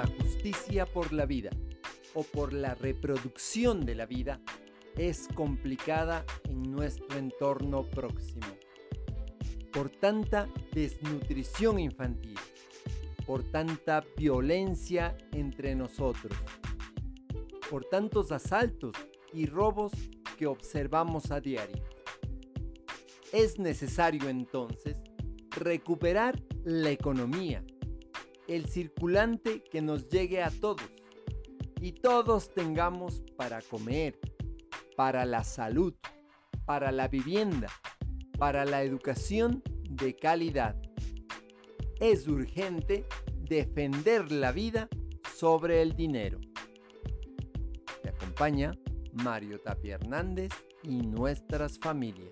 justicia por la vida o por la reproducción de la vida es complicada en nuestro entorno próximo. Por tanta desnutrición infantil, por tanta violencia entre nosotros, por tantos asaltos y robos que observamos a diario. Es necesario entonces recuperar la economía, el circulante que nos llegue a todos y todos tengamos para comer, para la salud, para la vivienda, para la educación de calidad. Es urgente defender la vida sobre el dinero. Te acompaña Mario Tapia Hernández y nuestras familias.